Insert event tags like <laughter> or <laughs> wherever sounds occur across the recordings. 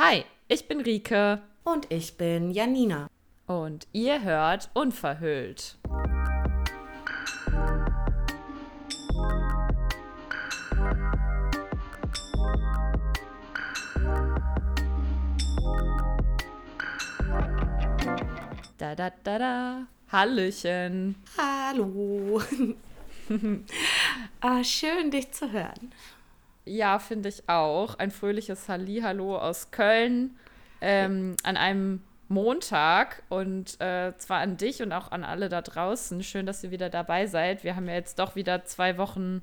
Hi, ich bin Rike. Und ich bin Janina. Und ihr hört Unverhüllt. Da da da da. Hallöchen. Hallo. <laughs> ah, schön, dich zu hören. Ja, finde ich auch. Ein fröhliches Hallihallo aus Köln ähm, an einem Montag und äh, zwar an dich und auch an alle da draußen. Schön, dass ihr wieder dabei seid. Wir haben ja jetzt doch wieder zwei Wochen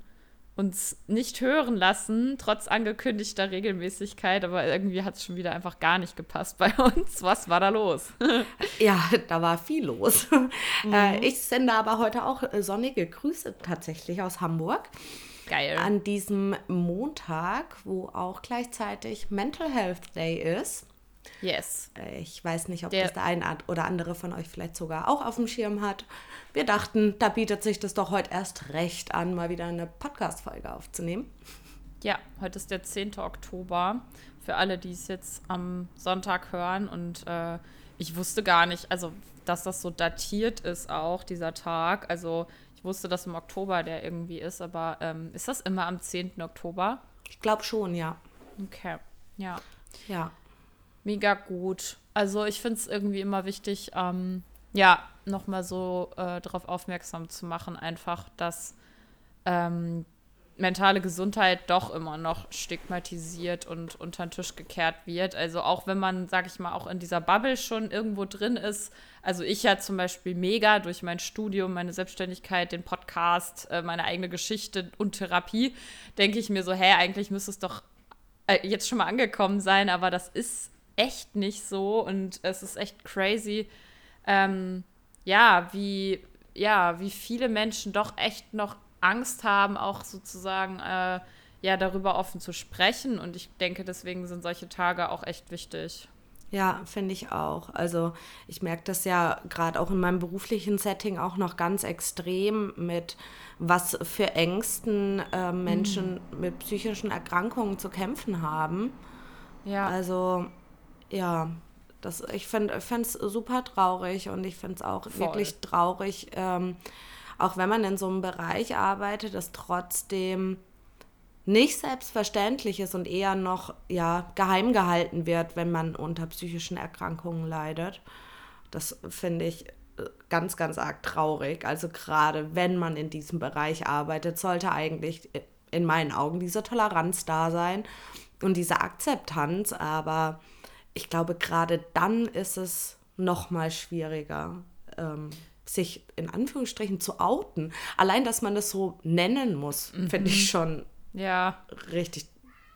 uns nicht hören lassen, trotz angekündigter Regelmäßigkeit, aber irgendwie hat es schon wieder einfach gar nicht gepasst bei <laughs> uns. Was war da los? <laughs> ja, da war viel los. Mhm. Äh, ich sende aber heute auch äh, sonnige Grüße tatsächlich aus Hamburg. Geil. An diesem Montag, wo auch gleichzeitig Mental Health Day ist. Yes. Ich weiß nicht, ob der, das der eine oder andere von euch vielleicht sogar auch auf dem Schirm hat. Wir dachten, da bietet sich das doch heute erst recht an, mal wieder eine Podcast-Folge aufzunehmen. Ja, heute ist der 10. Oktober. Für alle, die es jetzt am Sonntag hören. Und äh, ich wusste gar nicht, also dass das so datiert ist auch, dieser Tag. Also wusste, dass im Oktober der irgendwie ist, aber ähm, ist das immer am 10. Oktober? Ich glaube schon, ja. Okay, ja. Ja mega gut. Also ich finde es irgendwie immer wichtig, ähm, ja, nochmal so äh, darauf aufmerksam zu machen, einfach, dass ähm, mentale Gesundheit doch immer noch stigmatisiert und unter den Tisch gekehrt wird. Also auch wenn man, sag ich mal, auch in dieser Bubble schon irgendwo drin ist. Also ich ja zum Beispiel mega durch mein Studium, meine Selbstständigkeit, den Podcast, äh, meine eigene Geschichte und Therapie, denke ich mir so, hey, eigentlich müsste es doch äh, jetzt schon mal angekommen sein, aber das ist echt nicht so und es ist echt crazy, ähm, ja, wie, ja, wie viele Menschen doch echt noch Angst haben, auch sozusagen äh, ja, darüber offen zu sprechen. Und ich denke, deswegen sind solche Tage auch echt wichtig. Ja, finde ich auch. Also ich merke das ja gerade auch in meinem beruflichen Setting auch noch ganz extrem mit, was für Ängsten äh, Menschen mhm. mit psychischen Erkrankungen zu kämpfen haben. Ja. Also ja, das, ich finde es super traurig und ich finde es auch Voll. wirklich traurig, ähm, auch wenn man in so einem Bereich arbeitet, das trotzdem nicht selbstverständlich ist und eher noch ja, geheim gehalten wird, wenn man unter psychischen Erkrankungen leidet. Das finde ich äh, ganz, ganz arg traurig. Also gerade wenn man in diesem Bereich arbeitet, sollte eigentlich in meinen Augen diese Toleranz da sein und diese Akzeptanz, aber ich glaube, gerade dann ist es noch mal schwieriger, ähm, sich in Anführungsstrichen zu outen. Allein, dass man das so nennen muss, mhm. finde ich schon ja. richtig,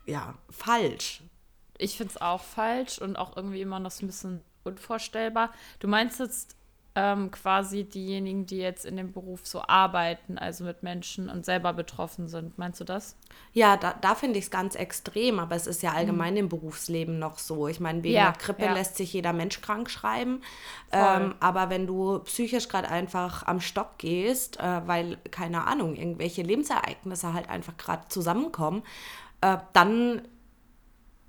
ja, falsch. Ich finde es auch falsch und auch irgendwie immer noch so ein bisschen unvorstellbar. Du meinst jetzt ähm, quasi diejenigen, die jetzt in dem Beruf so arbeiten, also mit Menschen und selber betroffen sind. Meinst du das? Ja, da, da finde ich es ganz extrem, aber es ist ja allgemein mhm. im Berufsleben noch so. Ich meine, wegen ja, der Grippe ja. lässt sich jeder Mensch krank schreiben. Ähm, aber wenn du psychisch gerade einfach am Stock gehst, äh, weil, keine Ahnung, irgendwelche Lebensereignisse halt einfach gerade zusammenkommen, äh, dann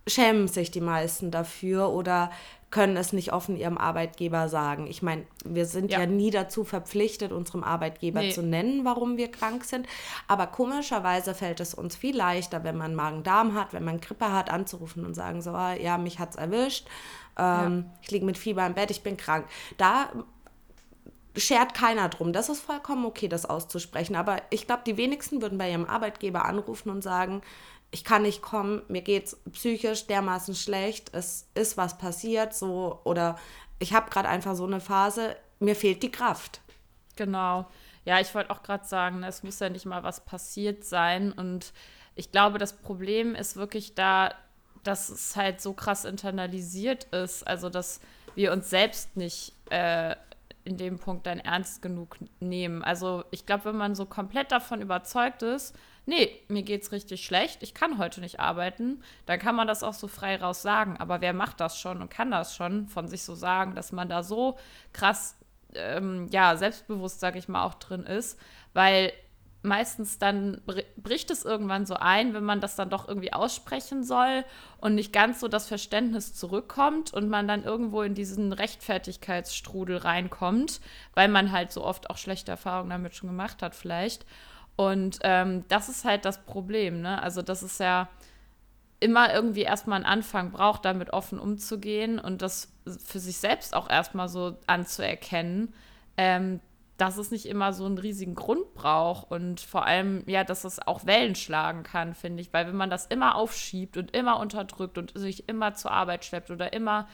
schämen sich die meisten dafür oder können es nicht offen ihrem Arbeitgeber sagen. Ich meine, wir sind ja. ja. nie dazu verpflichtet, unserem Arbeitgeber nee. zu nennen, warum wir krank sind. Aber komischerweise fällt es uns viel leichter, wenn man Magen-Darm hat, wenn man Grippe hat, anzurufen und sagen so, ah, ja, mich hat es erwischt, ähm, ja. ich liege mit Fieber im Bett, ich bin krank. Da schert keiner drum. Das ist vollkommen okay, das auszusprechen. Aber ich glaube, die wenigsten würden bei ihrem Arbeitgeber anrufen und sagen, ich kann nicht kommen, mir geht es psychisch dermaßen schlecht, es ist was passiert, so oder ich habe gerade einfach so eine Phase, mir fehlt die Kraft. Genau. Ja, ich wollte auch gerade sagen, es muss ja nicht mal was passiert sein und ich glaube, das Problem ist wirklich da, dass es halt so krass internalisiert ist, also dass wir uns selbst nicht äh, in dem Punkt dann ernst genug nehmen. Also ich glaube, wenn man so komplett davon überzeugt ist, nee, mir geht's richtig schlecht, ich kann heute nicht arbeiten, dann kann man das auch so frei raus sagen. Aber wer macht das schon und kann das schon von sich so sagen, dass man da so krass, ähm, ja, selbstbewusst, sag ich mal, auch drin ist, weil meistens dann bricht es irgendwann so ein, wenn man das dann doch irgendwie aussprechen soll und nicht ganz so das Verständnis zurückkommt und man dann irgendwo in diesen Rechtfertigkeitsstrudel reinkommt, weil man halt so oft auch schlechte Erfahrungen damit schon gemacht hat vielleicht. Und ähm, das ist halt das Problem, ne? Also das ist ja immer irgendwie erstmal einen Anfang braucht, damit offen umzugehen und das für sich selbst auch erstmal so anzuerkennen, ähm, dass es nicht immer so einen riesigen Grund braucht und vor allem, ja, dass es auch Wellen schlagen kann, finde ich. Weil wenn man das immer aufschiebt und immer unterdrückt und sich immer zur Arbeit schleppt oder immer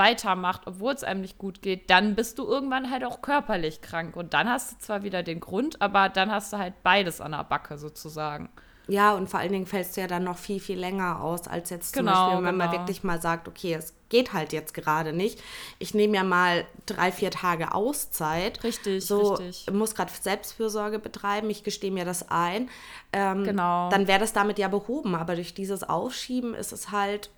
weitermacht, obwohl es einem nicht gut geht, dann bist du irgendwann halt auch körperlich krank. Und dann hast du zwar wieder den Grund, aber dann hast du halt beides an der Backe sozusagen. Ja, und vor allen Dingen fällst du ja dann noch viel, viel länger aus, als jetzt zum genau, Beispiel, wenn genau. man wirklich mal sagt, okay, es geht halt jetzt gerade nicht. Ich nehme ja mal drei, vier Tage Auszeit. Richtig, so, richtig. muss gerade Selbstfürsorge betreiben, ich gestehe mir das ein. Ähm, genau. Dann wäre das damit ja behoben, aber durch dieses Aufschieben ist es halt.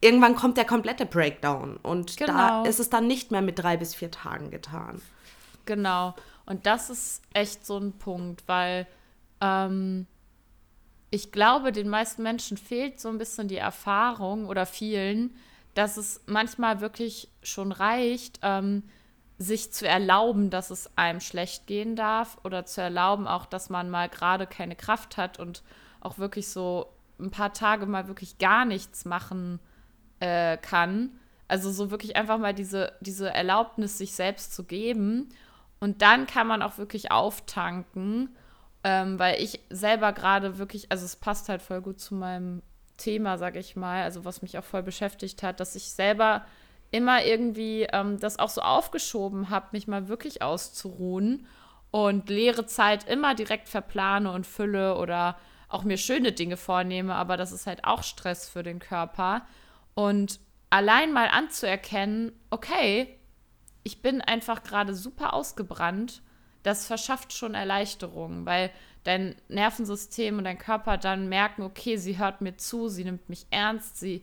Irgendwann kommt der komplette Breakdown und genau. da ist es dann nicht mehr mit drei bis vier Tagen getan. Genau. Und das ist echt so ein Punkt, weil ähm, ich glaube, den meisten Menschen fehlt so ein bisschen die Erfahrung oder vielen, dass es manchmal wirklich schon reicht, ähm, sich zu erlauben, dass es einem schlecht gehen darf oder zu erlauben auch, dass man mal gerade keine Kraft hat und auch wirklich so ein paar Tage mal wirklich gar nichts machen äh, kann. Also so wirklich einfach mal diese, diese Erlaubnis sich selbst zu geben. Und dann kann man auch wirklich auftanken ähm, weil ich selber gerade wirklich, also es passt halt voll gut zu meinem Thema, sag ich mal, also was mich auch voll beschäftigt hat, dass ich selber immer irgendwie ähm, das auch so aufgeschoben habe, mich mal wirklich auszuruhen und leere Zeit immer direkt verplane und fülle oder auch mir schöne Dinge vornehme, aber das ist halt auch Stress für den Körper. Und allein mal anzuerkennen, okay, ich bin einfach gerade super ausgebrannt das verschafft schon Erleichterung, weil dein Nervensystem und dein Körper dann merken, okay, sie hört mir zu, sie nimmt mich ernst, sie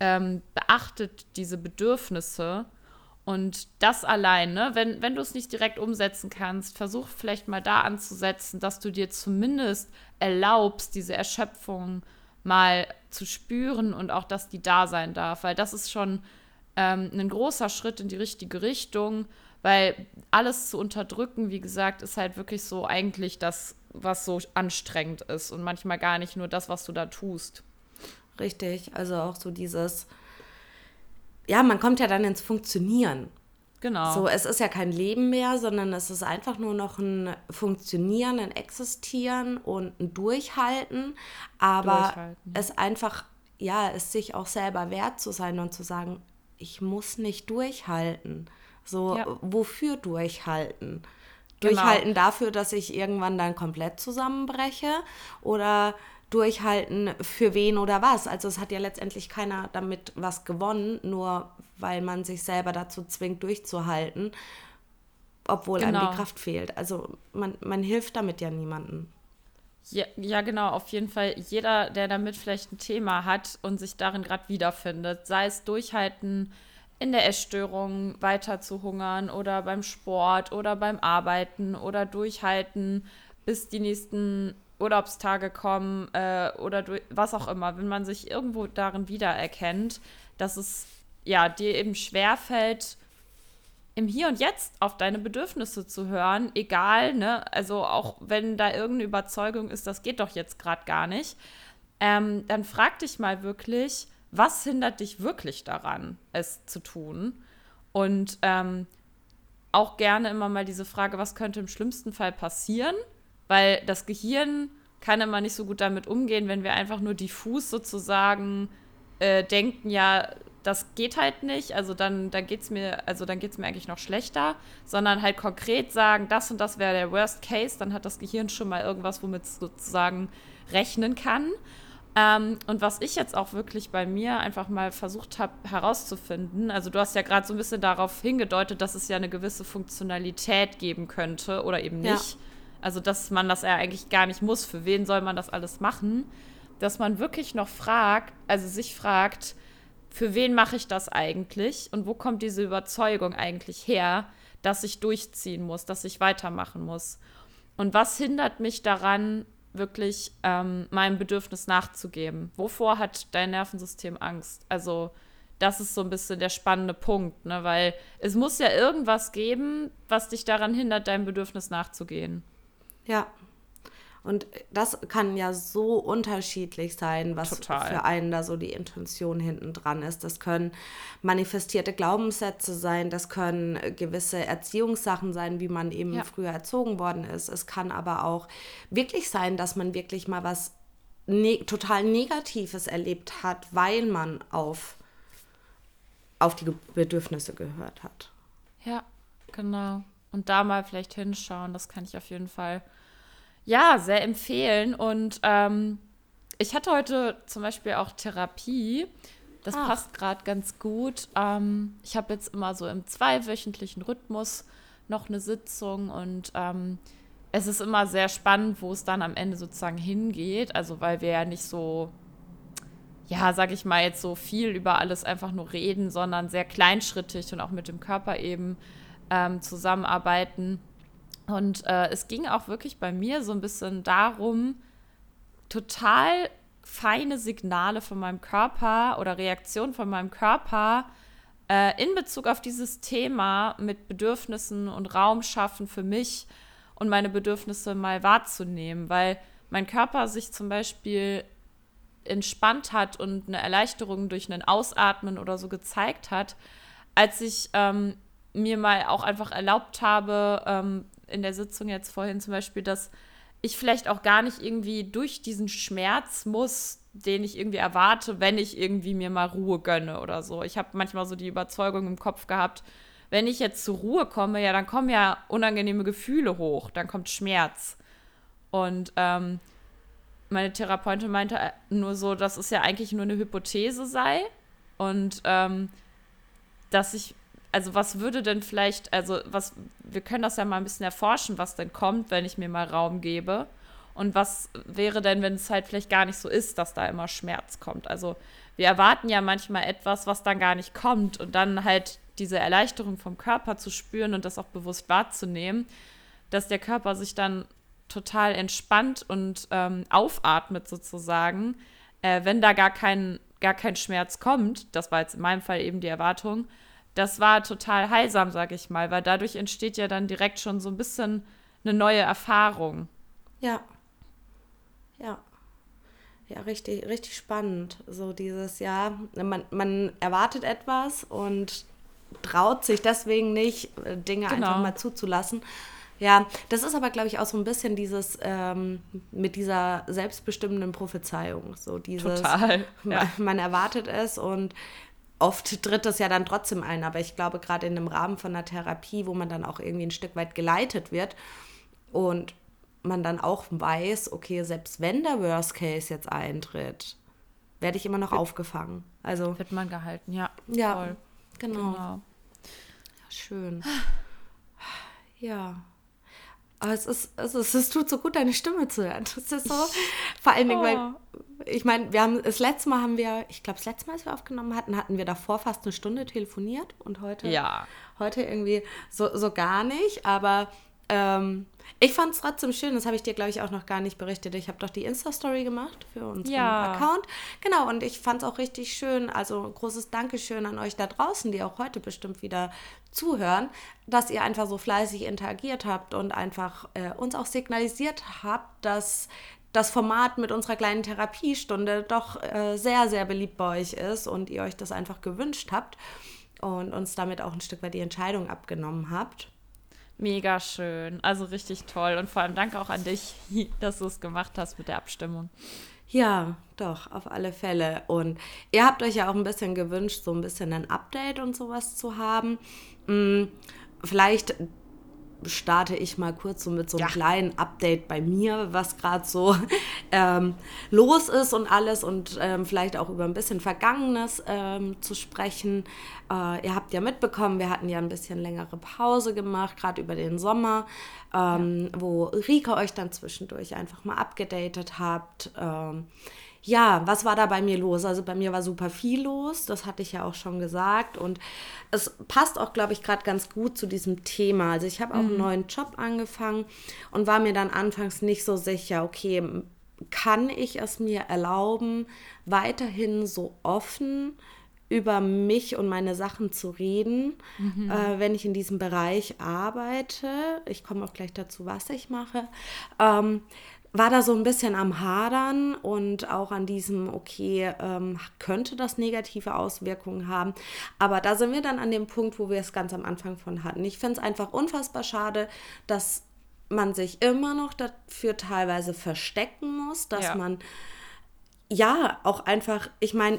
ähm, beachtet diese Bedürfnisse. Und das alleine, wenn, wenn du es nicht direkt umsetzen kannst, versuch vielleicht mal da anzusetzen, dass du dir zumindest erlaubst, diese Erschöpfung mal zu spüren und auch, dass die da sein darf. Weil das ist schon ähm, ein großer Schritt in die richtige Richtung. Weil alles zu unterdrücken, wie gesagt, ist halt wirklich so eigentlich das, was so anstrengend ist und manchmal gar nicht nur das, was du da tust. Richtig, also auch so dieses, ja, man kommt ja dann ins Funktionieren. Genau. So, es ist ja kein Leben mehr, sondern es ist einfach nur noch ein Funktionieren, ein Existieren und ein Durchhalten. Aber Durchhalten. es einfach, ja, es sich auch selber wert zu sein und zu sagen, ich muss nicht durchhalten. So, ja. wofür durchhalten? Genau. Durchhalten dafür, dass ich irgendwann dann komplett zusammenbreche oder durchhalten für wen oder was. Also es hat ja letztendlich keiner damit was gewonnen, nur weil man sich selber dazu zwingt, durchzuhalten, obwohl genau. einem die genau. Kraft fehlt. Also man, man hilft damit ja niemandem. Ja, ja, genau, auf jeden Fall. Jeder, der damit vielleicht ein Thema hat und sich darin gerade wiederfindet, sei es durchhalten, in der Essstörung weiter zu hungern oder beim Sport oder beim Arbeiten oder durchhalten, bis die nächsten Urlaubstage kommen äh, oder durch, was auch immer, wenn man sich irgendwo darin wiedererkennt, dass es ja dir eben schwerfällt, im Hier und Jetzt auf deine Bedürfnisse zu hören, egal, ne, also auch wenn da irgendeine Überzeugung ist, das geht doch jetzt gerade gar nicht, ähm, dann frag dich mal wirklich, was hindert dich wirklich daran, es zu tun? Und ähm, auch gerne immer mal diese Frage, was könnte im schlimmsten Fall passieren? Weil das Gehirn kann immer nicht so gut damit umgehen, wenn wir einfach nur diffus sozusagen äh, denken, ja, das geht halt nicht, also dann, dann geht es mir, also dann geht's mir eigentlich noch schlechter, sondern halt konkret sagen, das und das wäre der Worst Case, dann hat das Gehirn schon mal irgendwas, womit es sozusagen rechnen kann. Ähm, und was ich jetzt auch wirklich bei mir einfach mal versucht habe herauszufinden, also du hast ja gerade so ein bisschen darauf hingedeutet, dass es ja eine gewisse Funktionalität geben könnte oder eben nicht. Ja. Also dass man das ja eigentlich gar nicht muss. Für wen soll man das alles machen? Dass man wirklich noch fragt, also sich fragt, für wen mache ich das eigentlich und wo kommt diese Überzeugung eigentlich her, dass ich durchziehen muss, dass ich weitermachen muss. Und was hindert mich daran, wirklich ähm, meinem Bedürfnis nachzugeben? Wovor hat dein Nervensystem Angst? Also, das ist so ein bisschen der spannende Punkt, ne? weil es muss ja irgendwas geben, was dich daran hindert, deinem Bedürfnis nachzugehen. Ja, und das kann ja so unterschiedlich sein, was Total. für einen da so die Intention hinten dran ist. Das können manifestierte Glaubenssätze sein, das können gewisse Erziehungssachen sein, wie man eben ja. früher erzogen worden ist. Es kann aber auch wirklich sein, dass man wirklich mal was ne total Negatives erlebt hat, weil man auf, auf die Bedürfnisse gehört hat. Ja, genau. Und da mal vielleicht hinschauen, das kann ich auf jeden Fall ja, sehr empfehlen. Und ähm, ich hatte heute zum Beispiel auch Therapie. Das Ach. passt gerade ganz gut. Ähm, ich habe jetzt immer so im zweiwöchentlichen Rhythmus noch eine Sitzung und ähm, es ist immer sehr spannend, wo es dann am Ende sozusagen hingeht. Also weil wir ja nicht so, ja, sag ich mal, jetzt so viel über alles einfach nur reden, sondern sehr kleinschrittig und auch mit dem Körper eben ähm, zusammenarbeiten. Und äh, es ging auch wirklich bei mir so ein bisschen darum, total feine Signale von meinem Körper oder Reaktionen von meinem Körper äh, in Bezug auf dieses Thema mit Bedürfnissen und Raum schaffen für mich und meine Bedürfnisse mal wahrzunehmen, weil mein Körper sich zum Beispiel entspannt hat und eine Erleichterung durch ein Ausatmen oder so gezeigt hat, als ich ähm, mir mal auch einfach erlaubt habe, ähm, in der Sitzung jetzt vorhin zum Beispiel, dass ich vielleicht auch gar nicht irgendwie durch diesen Schmerz muss, den ich irgendwie erwarte, wenn ich irgendwie mir mal Ruhe gönne oder so. Ich habe manchmal so die Überzeugung im Kopf gehabt, wenn ich jetzt zur Ruhe komme, ja, dann kommen ja unangenehme Gefühle hoch, dann kommt Schmerz. Und ähm, meine Therapeutin meinte äh, nur so, dass es ja eigentlich nur eine Hypothese sei und ähm, dass ich also was würde denn vielleicht, also was, wir können das ja mal ein bisschen erforschen, was denn kommt, wenn ich mir mal Raum gebe. Und was wäre denn, wenn es halt vielleicht gar nicht so ist, dass da immer Schmerz kommt? Also wir erwarten ja manchmal etwas, was dann gar nicht kommt und dann halt diese Erleichterung vom Körper zu spüren und das auch bewusst wahrzunehmen, dass der Körper sich dann total entspannt und ähm, aufatmet sozusagen, äh, wenn da gar kein, gar kein Schmerz kommt. Das war jetzt in meinem Fall eben die Erwartung das war total heilsam, sag ich mal, weil dadurch entsteht ja dann direkt schon so ein bisschen eine neue Erfahrung. Ja. Ja. Ja, richtig, richtig spannend. So dieses, ja, man, man erwartet etwas und traut sich deswegen nicht, äh, Dinge genau. einfach mal zuzulassen. Ja, das ist aber, glaube ich, auch so ein bisschen dieses ähm, mit dieser selbstbestimmenden Prophezeiung. So dieses, Total. <laughs> Ja. Man, man erwartet es und oft tritt das ja dann trotzdem ein, aber ich glaube, gerade in einem Rahmen von einer Therapie, wo man dann auch irgendwie ein Stück weit geleitet wird und man dann auch weiß, okay, selbst wenn der Worst Case jetzt eintritt, werde ich immer noch wird, aufgefangen. Also wird man gehalten, ja. Ja, voll. genau. genau. Ja, schön. Ja. Aber es ist, es ist, es tut so gut, deine Stimme zu hören. Das ist so, vor allen Dingen, oh. weil ich meine, wir haben das letzte Mal haben wir, ich glaube, das letzte Mal, als wir aufgenommen hatten, hatten wir davor fast eine Stunde telefoniert und heute, ja. heute irgendwie so, so gar nicht. Aber ähm, ich fand es trotzdem schön, das habe ich dir, glaube ich, auch noch gar nicht berichtet. Ich habe doch die Insta-Story gemacht für unseren ja. Account. Genau, und ich fand es auch richtig schön. Also großes Dankeschön an euch da draußen, die auch heute bestimmt wieder zuhören, dass ihr einfach so fleißig interagiert habt und einfach äh, uns auch signalisiert habt, dass das Format mit unserer kleinen Therapiestunde doch äh, sehr, sehr beliebt bei euch ist und ihr euch das einfach gewünscht habt und uns damit auch ein Stück weit die Entscheidung abgenommen habt. Mega schön, also richtig toll und vor allem danke auch an dich, <laughs> dass du es gemacht hast mit der Abstimmung. Ja, doch, auf alle Fälle. Und ihr habt euch ja auch ein bisschen gewünscht, so ein bisschen ein Update und sowas zu haben. Hm, vielleicht starte ich mal kurz so mit so einem ja. kleinen Update bei mir, was gerade so <laughs> ähm, los ist und alles und ähm, vielleicht auch über ein bisschen Vergangenes ähm, zu sprechen. Äh, ihr habt ja mitbekommen, wir hatten ja ein bisschen längere Pause gemacht, gerade über den Sommer, ähm, ja. wo Rika euch dann zwischendurch einfach mal abgedatet habt. Ja, was war da bei mir los? Also bei mir war super viel los, das hatte ich ja auch schon gesagt. Und es passt auch, glaube ich, gerade ganz gut zu diesem Thema. Also ich habe auch mhm. einen neuen Job angefangen und war mir dann anfangs nicht so sicher, okay, kann ich es mir erlauben, weiterhin so offen über mich und meine Sachen zu reden, mhm. äh, wenn ich in diesem Bereich arbeite. Ich komme auch gleich dazu, was ich mache. Ähm, war da so ein bisschen am Hadern und auch an diesem, okay, ähm, könnte das negative Auswirkungen haben. Aber da sind wir dann an dem Punkt, wo wir es ganz am Anfang von hatten. Ich finde es einfach unfassbar schade, dass man sich immer noch dafür teilweise verstecken muss, dass ja. man ja auch einfach, ich meine,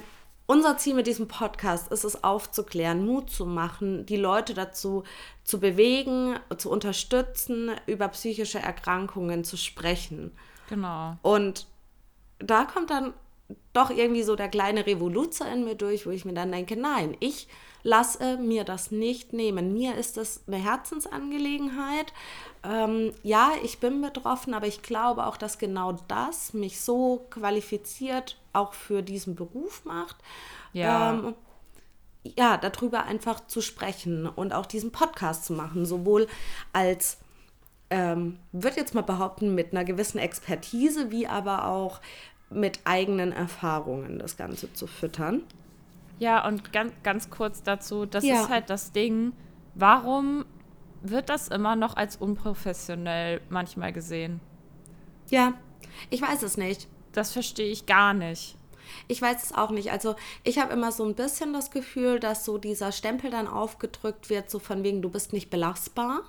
unser Ziel mit diesem Podcast ist es aufzuklären, Mut zu machen, die Leute dazu zu bewegen, zu unterstützen, über psychische Erkrankungen zu sprechen. Genau. Und da kommt dann doch irgendwie so der kleine Revoluzer in mir durch, wo ich mir dann denke, nein, ich lasse mir das nicht nehmen. Mir ist das eine Herzensangelegenheit. Ähm, ja, ich bin betroffen, aber ich glaube auch, dass genau das mich so qualifiziert auch für diesen Beruf macht. Ja. Ähm, ja, darüber einfach zu sprechen und auch diesen Podcast zu machen, sowohl als, ähm, würde jetzt mal behaupten, mit einer gewissen Expertise, wie aber auch mit eigenen Erfahrungen das Ganze zu füttern. Ja, und ganz, ganz kurz dazu, das ja. ist halt das Ding, warum wird das immer noch als unprofessionell manchmal gesehen? Ja, ich weiß es nicht. Das verstehe ich gar nicht. Ich weiß es auch nicht. Also ich habe immer so ein bisschen das Gefühl, dass so dieser Stempel dann aufgedrückt wird, so von wegen, du bist nicht belastbar.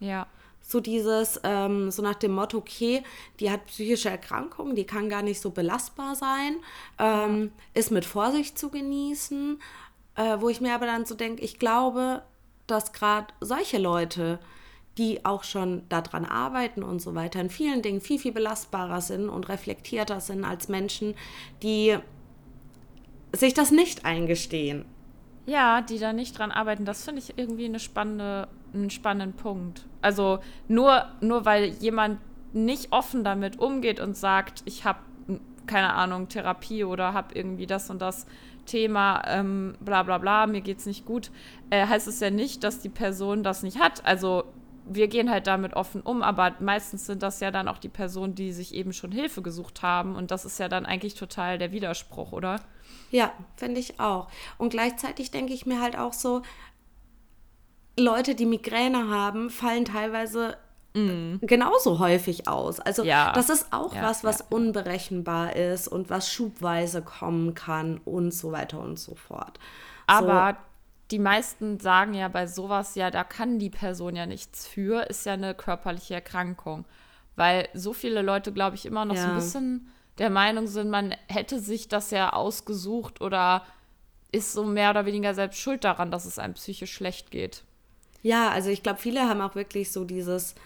Ja. So dieses, ähm, so nach dem Motto, okay, die hat psychische Erkrankungen, die kann gar nicht so belastbar sein, ähm, ist mit Vorsicht zu genießen, äh, wo ich mir aber dann so denke, ich glaube, dass gerade solche Leute, die auch schon daran arbeiten und so weiter, in vielen Dingen viel, viel belastbarer sind und reflektierter sind als Menschen, die sich das nicht eingestehen. Ja, die da nicht dran arbeiten, das finde ich irgendwie eine spannende, einen spannenden Punkt. Also nur, nur weil jemand nicht offen damit umgeht und sagt, ich habe keine Ahnung, Therapie oder habe irgendwie das und das Thema, ähm, bla bla bla, mir geht's nicht gut, äh, heißt es ja nicht, dass die Person das nicht hat. Also wir gehen halt damit offen um, aber meistens sind das ja dann auch die Personen, die sich eben schon Hilfe gesucht haben. Und das ist ja dann eigentlich total der Widerspruch, oder? Ja, finde ich auch. Und gleichzeitig denke ich mir halt auch so, Leute, die Migräne haben, fallen teilweise mm. genauso häufig aus. Also ja. das ist auch ja, was, was ja. unberechenbar ist und was schubweise kommen kann und so weiter und so fort. Aber so die meisten sagen ja bei sowas, ja, da kann die Person ja nichts für, ist ja eine körperliche Erkrankung. Weil so viele Leute, glaube ich, immer noch so ein bisschen der Meinung sind, man hätte sich das ja ausgesucht oder ist so mehr oder weniger selbst schuld daran, dass es einem psychisch schlecht geht. Ja, also ich glaube, viele haben auch wirklich so dieses,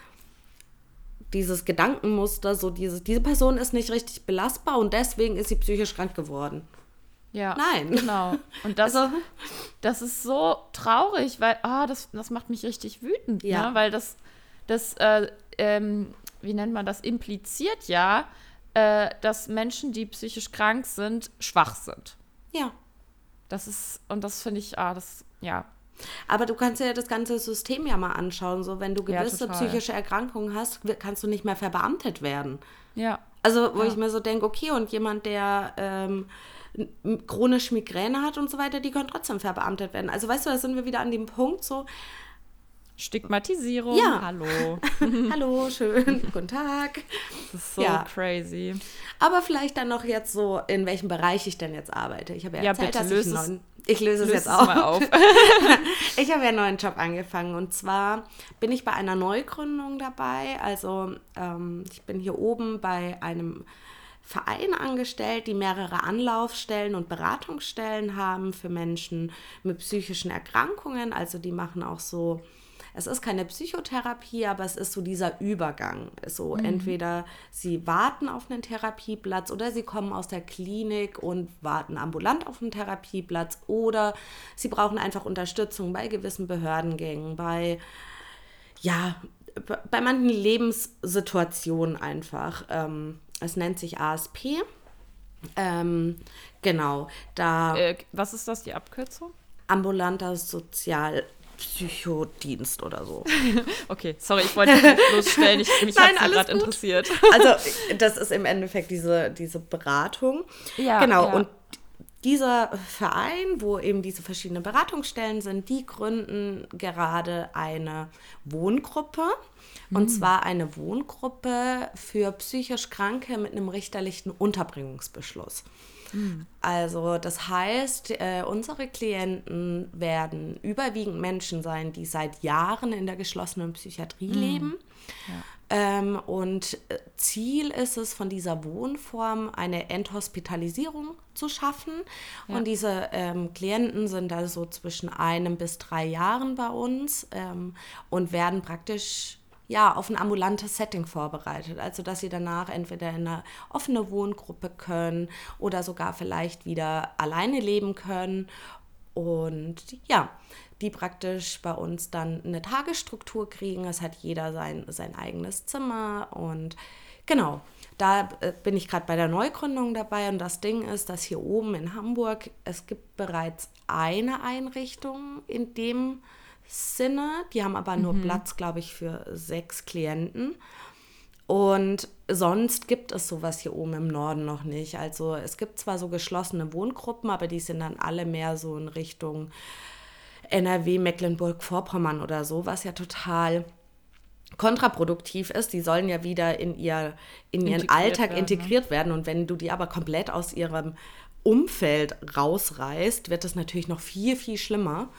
dieses Gedankenmuster, so dieses, diese Person ist nicht richtig belastbar und deswegen ist sie psychisch krank geworden. Ja. Nein. Genau. Und das, also, das ist so traurig, weil, ah, das, das macht mich richtig wütend, ja. Ne? weil das, das äh, ähm, wie nennt man das, impliziert ja, äh, dass Menschen, die psychisch krank sind, schwach sind. Ja. Das ist, und das finde ich, ah, das, ja. Aber du kannst ja das ganze System ja mal anschauen. So, wenn du gewisse ja, psychische Erkrankungen hast, kannst du nicht mehr verbeamtet werden. Ja. Also, wo ja. ich mir so denke, okay, und jemand, der ähm, chronisch Migräne hat und so weiter, die können trotzdem verbeamtet werden. Also weißt du, da sind wir wieder an dem Punkt so. Stigmatisierung. Ja. Hallo. <laughs> Hallo, schön. <laughs> Guten Tag. Das ist so ja. crazy. Aber vielleicht dann noch jetzt so, in welchem Bereich ich denn jetzt arbeite. Ich habe ja, ja erzählt, dass ich einen neuen, ich löse es jetzt auch. Mal auf. <laughs> ich habe ja einen neuen Job angefangen und zwar bin ich bei einer Neugründung dabei. Also ähm, ich bin hier oben bei einem Verein angestellt, die mehrere Anlaufstellen und Beratungsstellen haben für Menschen mit psychischen Erkrankungen. Also die machen auch so, es ist keine Psychotherapie, aber es ist so dieser Übergang. So mhm. entweder sie warten auf einen Therapieplatz oder sie kommen aus der Klinik und warten ambulant auf einen Therapieplatz oder sie brauchen einfach Unterstützung bei gewissen Behördengängen, bei ja, bei manchen Lebenssituationen einfach. Ähm, es nennt sich ASP. Ähm, genau, da. Äh, was ist das, die Abkürzung? Ambulanter Sozialpsychodienst oder so. <laughs> okay, sorry, ich wollte nicht bloßstellen, ich, mich <laughs> hat gerade interessiert. Also, <laughs> das ist im Endeffekt diese, diese Beratung. Ja, genau, ja. und dieser Verein, wo eben diese verschiedenen Beratungsstellen sind, die gründen gerade eine Wohngruppe. Und zwar eine Wohngruppe für psychisch Kranke mit einem richterlichen Unterbringungsbeschluss. Also das heißt, äh, unsere Klienten werden überwiegend Menschen sein, die seit Jahren in der geschlossenen Psychiatrie leben. Ähm, und äh, Ziel ist es, von dieser Wohnform eine Enthospitalisierung zu schaffen. Und diese ähm, Klienten sind also zwischen einem bis drei Jahren bei uns ähm, und werden praktisch ja, auf ein ambulantes Setting vorbereitet. Also, dass sie danach entweder in eine offene Wohngruppe können oder sogar vielleicht wieder alleine leben können. Und ja, die praktisch bei uns dann eine Tagesstruktur kriegen. Es hat jeder sein, sein eigenes Zimmer und genau. Da äh, bin ich gerade bei der Neugründung dabei und das Ding ist, dass hier oben in Hamburg es gibt bereits eine Einrichtung in dem Sinne. Die haben aber nur Platz, glaube ich, für sechs Klienten. Und sonst gibt es sowas hier oben im Norden noch nicht. Also es gibt zwar so geschlossene Wohngruppen, aber die sind dann alle mehr so in Richtung NRW, Mecklenburg-Vorpommern oder so, was ja total kontraproduktiv ist. Die sollen ja wieder in, ihr, in ihren Integriert Alltag werden, ne? integriert werden. Und wenn du die aber komplett aus ihrem Umfeld rausreißt, wird es natürlich noch viel, viel schlimmer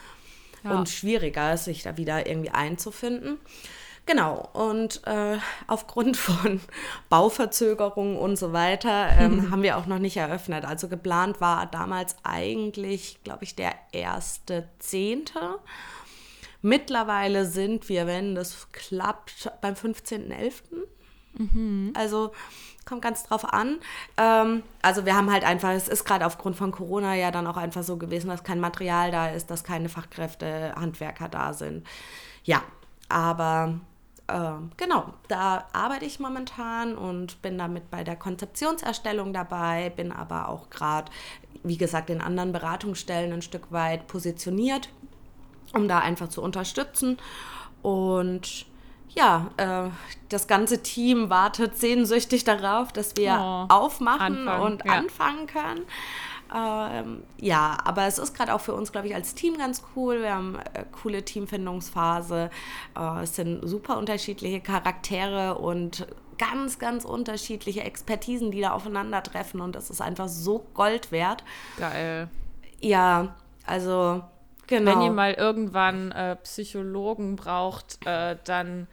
Ja. und schwieriger, sich da wieder irgendwie einzufinden. Genau, und äh, aufgrund von <laughs> Bauverzögerungen und so weiter ähm, haben wir auch noch nicht eröffnet. Also geplant war damals eigentlich, glaube ich, der erste Zehnte. Mittlerweile sind wir, wenn das klappt, beim 15.11. Also kommt ganz drauf an. Ähm, also wir haben halt einfach, es ist gerade aufgrund von Corona ja dann auch einfach so gewesen, dass kein Material da ist, dass keine Fachkräfte, Handwerker da sind. Ja, aber ähm, genau, da arbeite ich momentan und bin damit bei der Konzeptionserstellung dabei, bin aber auch gerade, wie gesagt, in anderen Beratungsstellen ein Stück weit positioniert, um da einfach zu unterstützen. Und ja, äh, das ganze Team wartet sehnsüchtig darauf, dass wir Oh, aufmachen anfangen, und ja. anfangen können. Ähm, ja, aber es ist gerade auch für uns, glaube ich, als Team ganz cool. Wir haben äh, coole Teamfindungsphase. Äh, es sind super unterschiedliche Charaktere und ganz, ganz unterschiedliche Expertisen, die da aufeinandertreffen. Und das ist einfach so Gold wert. Geil. Ja, also genau. Wenn ihr mal irgendwann äh, Psychologen braucht, äh, dann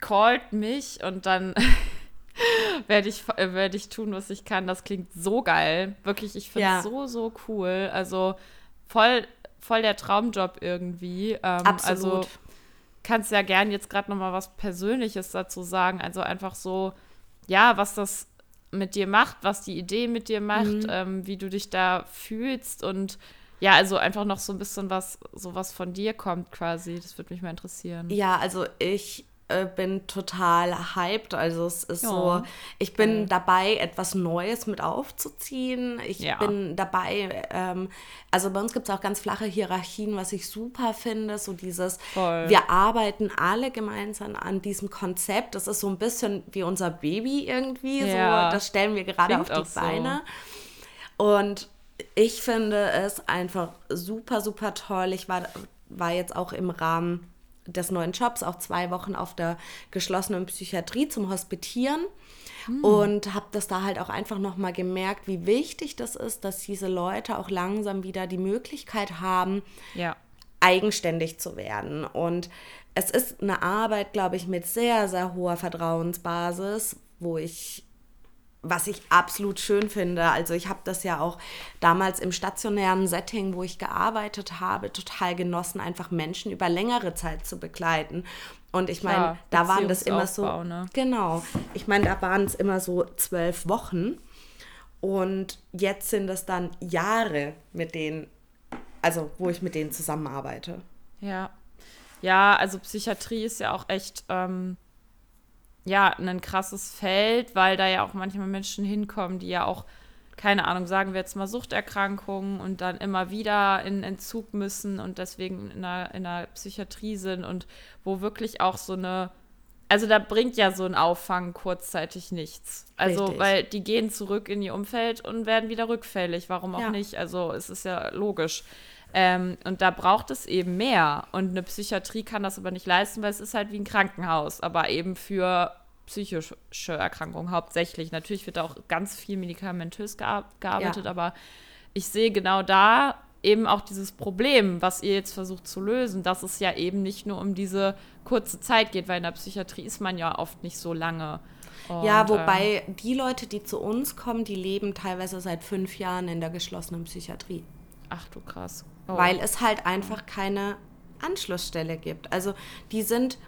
callt mich und dann <laughs> werde ich, äh, werde ich tun, was ich kann. Das klingt so geil. Wirklich, ich finde es Ja. so, so cool. Also voll, voll der Traumjob irgendwie. Ähm, Also Absolut. kannst ja gern jetzt gerade noch mal was Persönliches dazu sagen. Also einfach so, ja, was das mit dir macht, was die Idee mit dir macht, Mhm. ähm, wie du dich da fühlst und ja, also einfach noch so ein bisschen was, so was von dir kommt quasi. Das würde mich mal interessieren. Ja, also ich äh, bin total hyped. Also es ist Ja, so, ich bin dabei, etwas Neues mit aufzuziehen. Ich Ja. bin dabei, ähm, also bei uns gibt es auch ganz flache Hierarchien, was ich super finde. So dieses, Voll. wir arbeiten alle gemeinsam an diesem Konzept. Das ist so ein bisschen wie unser Baby irgendwie. Ja. So, das stellen wir gerade Klingt auf die auch so. Beine. Und ich finde es einfach super, super toll. Ich war, war jetzt auch im Rahmen des neuen Jobs auch zwei Wochen auf der geschlossenen Psychiatrie zum Hospitieren und habe das da halt auch einfach nochmal gemerkt, wie wichtig das ist, dass diese Leute auch langsam wieder die Möglichkeit haben, Ja. eigenständig zu werden. Und es ist eine Arbeit, glaube ich, mit sehr, sehr hoher Vertrauensbasis, wo ich, was ich absolut schön finde. Also ich habe das ja auch damals im stationären Setting, wo ich gearbeitet habe, total genossen, einfach Menschen über längere Zeit zu begleiten. Und ich meine, da waren das immer so, ne? genau. Ich meine, da waren es immer so zwölf Wochen. Und jetzt sind es dann Jahre, mit denen, also wo ich mit denen zusammenarbeite. Ja. Ja, also Psychiatrie ist ja auch echt, ähm, ja, ein krasses Feld, weil da ja auch manchmal Menschen hinkommen, die ja auch keine Ahnung, sagen wir jetzt mal Suchterkrankungen und dann immer wieder in Entzug müssen und deswegen in einer, in einer Psychiatrie sind und wo wirklich auch so eine, also da bringt ja so ein Auffangen kurzzeitig nichts. Also, Richtig. weil die gehen zurück in ihr Umfeld und werden wieder rückfällig. Warum auch Ja. nicht? Also, es ist ja logisch. Ähm, und da braucht es eben mehr. Und eine Psychiatrie kann das aber nicht leisten, weil es ist halt wie ein Krankenhaus, aber eben für psychische Erkrankungen hauptsächlich. Natürlich wird da auch ganz viel medikamentös gear gearbeitet, Ja. aber ich sehe genau da eben auch dieses Problem, was ihr jetzt versucht zu lösen, dass es ja eben nicht nur um diese kurze Zeit geht, weil in der Psychiatrie ist man ja oft nicht so lange. ja, Und, ähm, wobei die Leute, die zu uns kommen, die leben teilweise seit fünf Jahren in der geschlossenen Psychiatrie. ach du krass. Oh. weil es halt einfach keine Anschlussstelle gibt. Also die sind,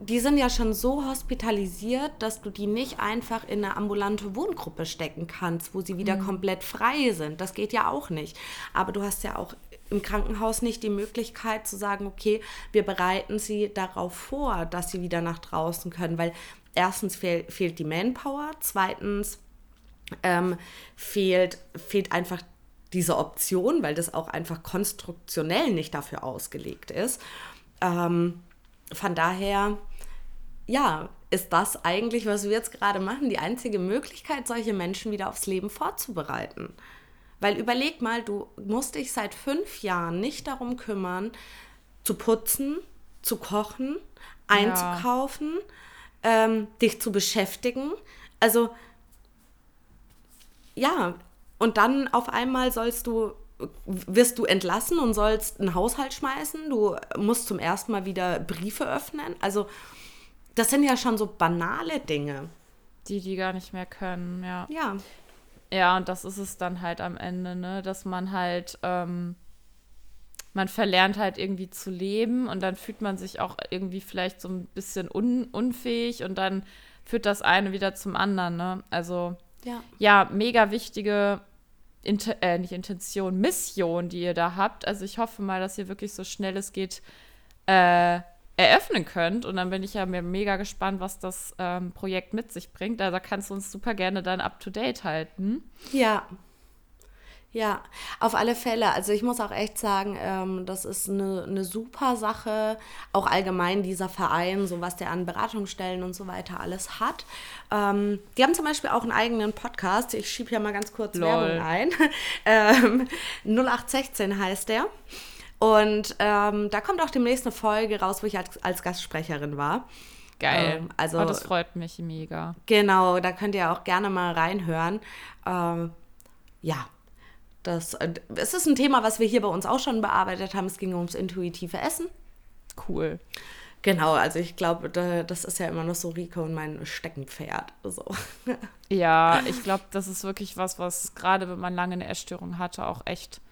die sind ja schon so hospitalisiert, dass du die nicht einfach in eine ambulante Wohngruppe stecken kannst, wo sie wieder komplett frei sind. Das geht ja auch nicht. Aber du hast ja auch im Krankenhaus nicht die Möglichkeit zu sagen, okay, wir bereiten sie darauf vor, dass sie wieder nach draußen können, weil erstens fehl, fehlt die Manpower, zweitens ähm, fehlt, fehlt einfach diese Option, weil das auch einfach konstruktionell nicht dafür ausgelegt ist. Ähm, von daher, ja, ist das eigentlich, was wir jetzt gerade machen, die einzige Möglichkeit, solche Menschen wieder aufs Leben vorzubereiten. Weil überleg mal, du musst dich seit fünf Jahren nicht darum kümmern, zu putzen, zu kochen, einzukaufen, ähm, dich zu beschäftigen. Also ja, und dann auf einmal sollst du, wirst du entlassen und sollst einen Haushalt schmeißen. Du musst zum ersten Mal wieder Briefe öffnen. Also, das sind ja schon so banale Dinge. die, die gar nicht mehr können, ja. Ja, Ja, und das ist es dann halt am Ende, ne? Dass man halt, ähm, man verlernt halt irgendwie zu leben und dann fühlt man sich auch irgendwie vielleicht so ein bisschen un unfähig und dann führt das eine wieder zum anderen, ne? Also, ja. ja, mega wichtige, Int äh, nicht Intention, Mission, die ihr da habt. Also ich hoffe mal, dass ihr wirklich so schnell es geht äh, eröffnen könnt. Und dann bin ich ja mega gespannt, was das ähm, Projekt mit sich bringt. Also da kannst du uns super gerne dann up to date halten. Ja. Ja, auf alle Fälle. Also ich muss auch echt sagen, ähm, das ist eine, eine super Sache. Auch allgemein dieser Verein, so was der an Beratungsstellen und so weiter alles hat. Ähm, die haben zum Beispiel auch einen eigenen Podcast. Ich schiebe hier mal ganz kurz Lol. Werbung ein. <laughs> ähm, 0816 heißt der. Und ähm, da kommt auch demnächst eine Folge raus, wo ich als, als Gastsprecherin war. Geil. Ähm, also- oh, das freut mich mega. Genau, da könnt ihr auch gerne mal reinhören. Ähm, ja, das, äh, es ist ein Thema, was wir hier bei uns auch schon bearbeitet haben. Es ging ums intuitive Essen. Cool. Genau, also ich glaube, da, das ist ja immer noch so Rico und mein Steckenpferd. So. <laughs> Ja, ich glaube, das ist wirklich was, was gerade wenn man lange eine Essstörung hatte, auch echt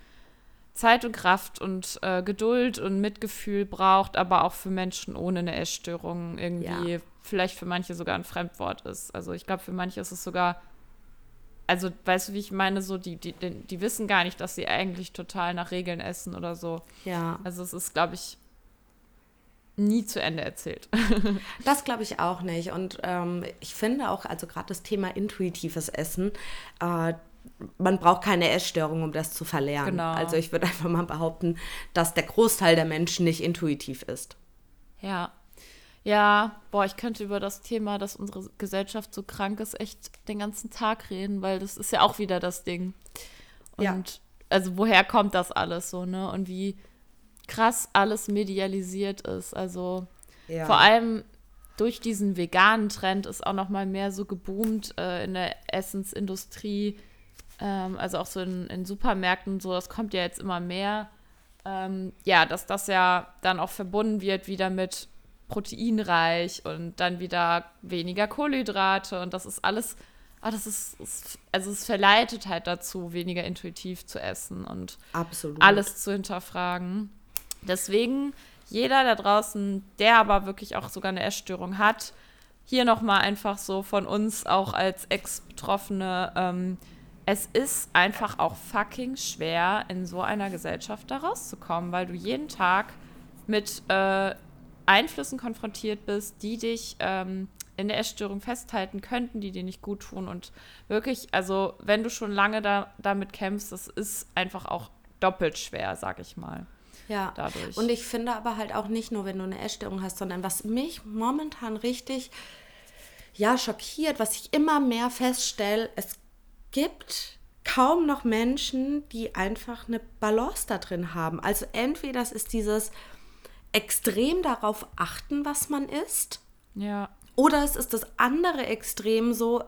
Zeit und Kraft und äh, Geduld und Mitgefühl braucht, aber auch für Menschen ohne eine Essstörung irgendwie Ja. vielleicht für manche sogar ein Fremdwort ist. Also ich glaube, für manche ist es sogar, also weißt du, wie ich meine, so die, die, die, wissen gar nicht, dass sie eigentlich total nach Regeln essen oder so. Ja, Also es ist, glaube ich, nie zu Ende erzählt. <laughs> das glaube ich auch nicht. Und ähm, ich finde auch, also gerade das Thema intuitives Essen, äh, man braucht keine Essstörung, um das zu verlernen. Genau. Also ich würde <laughs> einfach mal behaupten, dass der Großteil der Menschen nicht intuitiv ist. Ja. Ja, boah, ich könnte über das Thema, dass unsere Gesellschaft so krank ist, echt den ganzen Tag reden, weil das ist ja auch wieder das Ding. Und Ja. also woher kommt das alles so, ne? Und wie krass alles medialisiert ist. Also Ja. vor allem durch diesen veganen Trend ist auch noch mal mehr so geboomt äh, in der Essensindustrie, ähm, also auch so in, in Supermärkten und so. Das kommt ja jetzt immer mehr. Ähm, ja, dass das ja dann auch verbunden wird wieder mit proteinreich und dann wieder weniger Kohlenhydrate und das ist alles, ah, das ist, ist, also es verleitet halt dazu, weniger intuitiv zu essen und Absolut. alles zu hinterfragen. Deswegen, jeder da draußen, der aber wirklich auch sogar eine Essstörung hat, hier nochmal einfach so von uns auch als Ex-Betroffene, ähm, es ist einfach auch fucking schwer, in so einer Gesellschaft da rauszukommen, weil du jeden Tag mit äh, Einflüssen konfrontiert bist, die dich ähm, in der Essstörung festhalten könnten, die dir nicht gut tun. Und wirklich, also wenn du schon lange da, damit kämpfst, das ist einfach auch doppelt schwer, sag ich mal. Ja, dadurch. und ich finde aber halt auch nicht nur, wenn du eine Essstörung hast, sondern was mich momentan richtig, ja, schockiert, was ich immer mehr feststelle, es gibt kaum noch Menschen, die einfach eine Balance da drin haben. Also entweder das ist dieses extrem darauf achten, was man isst. Ja. Oder es ist das andere Extrem so,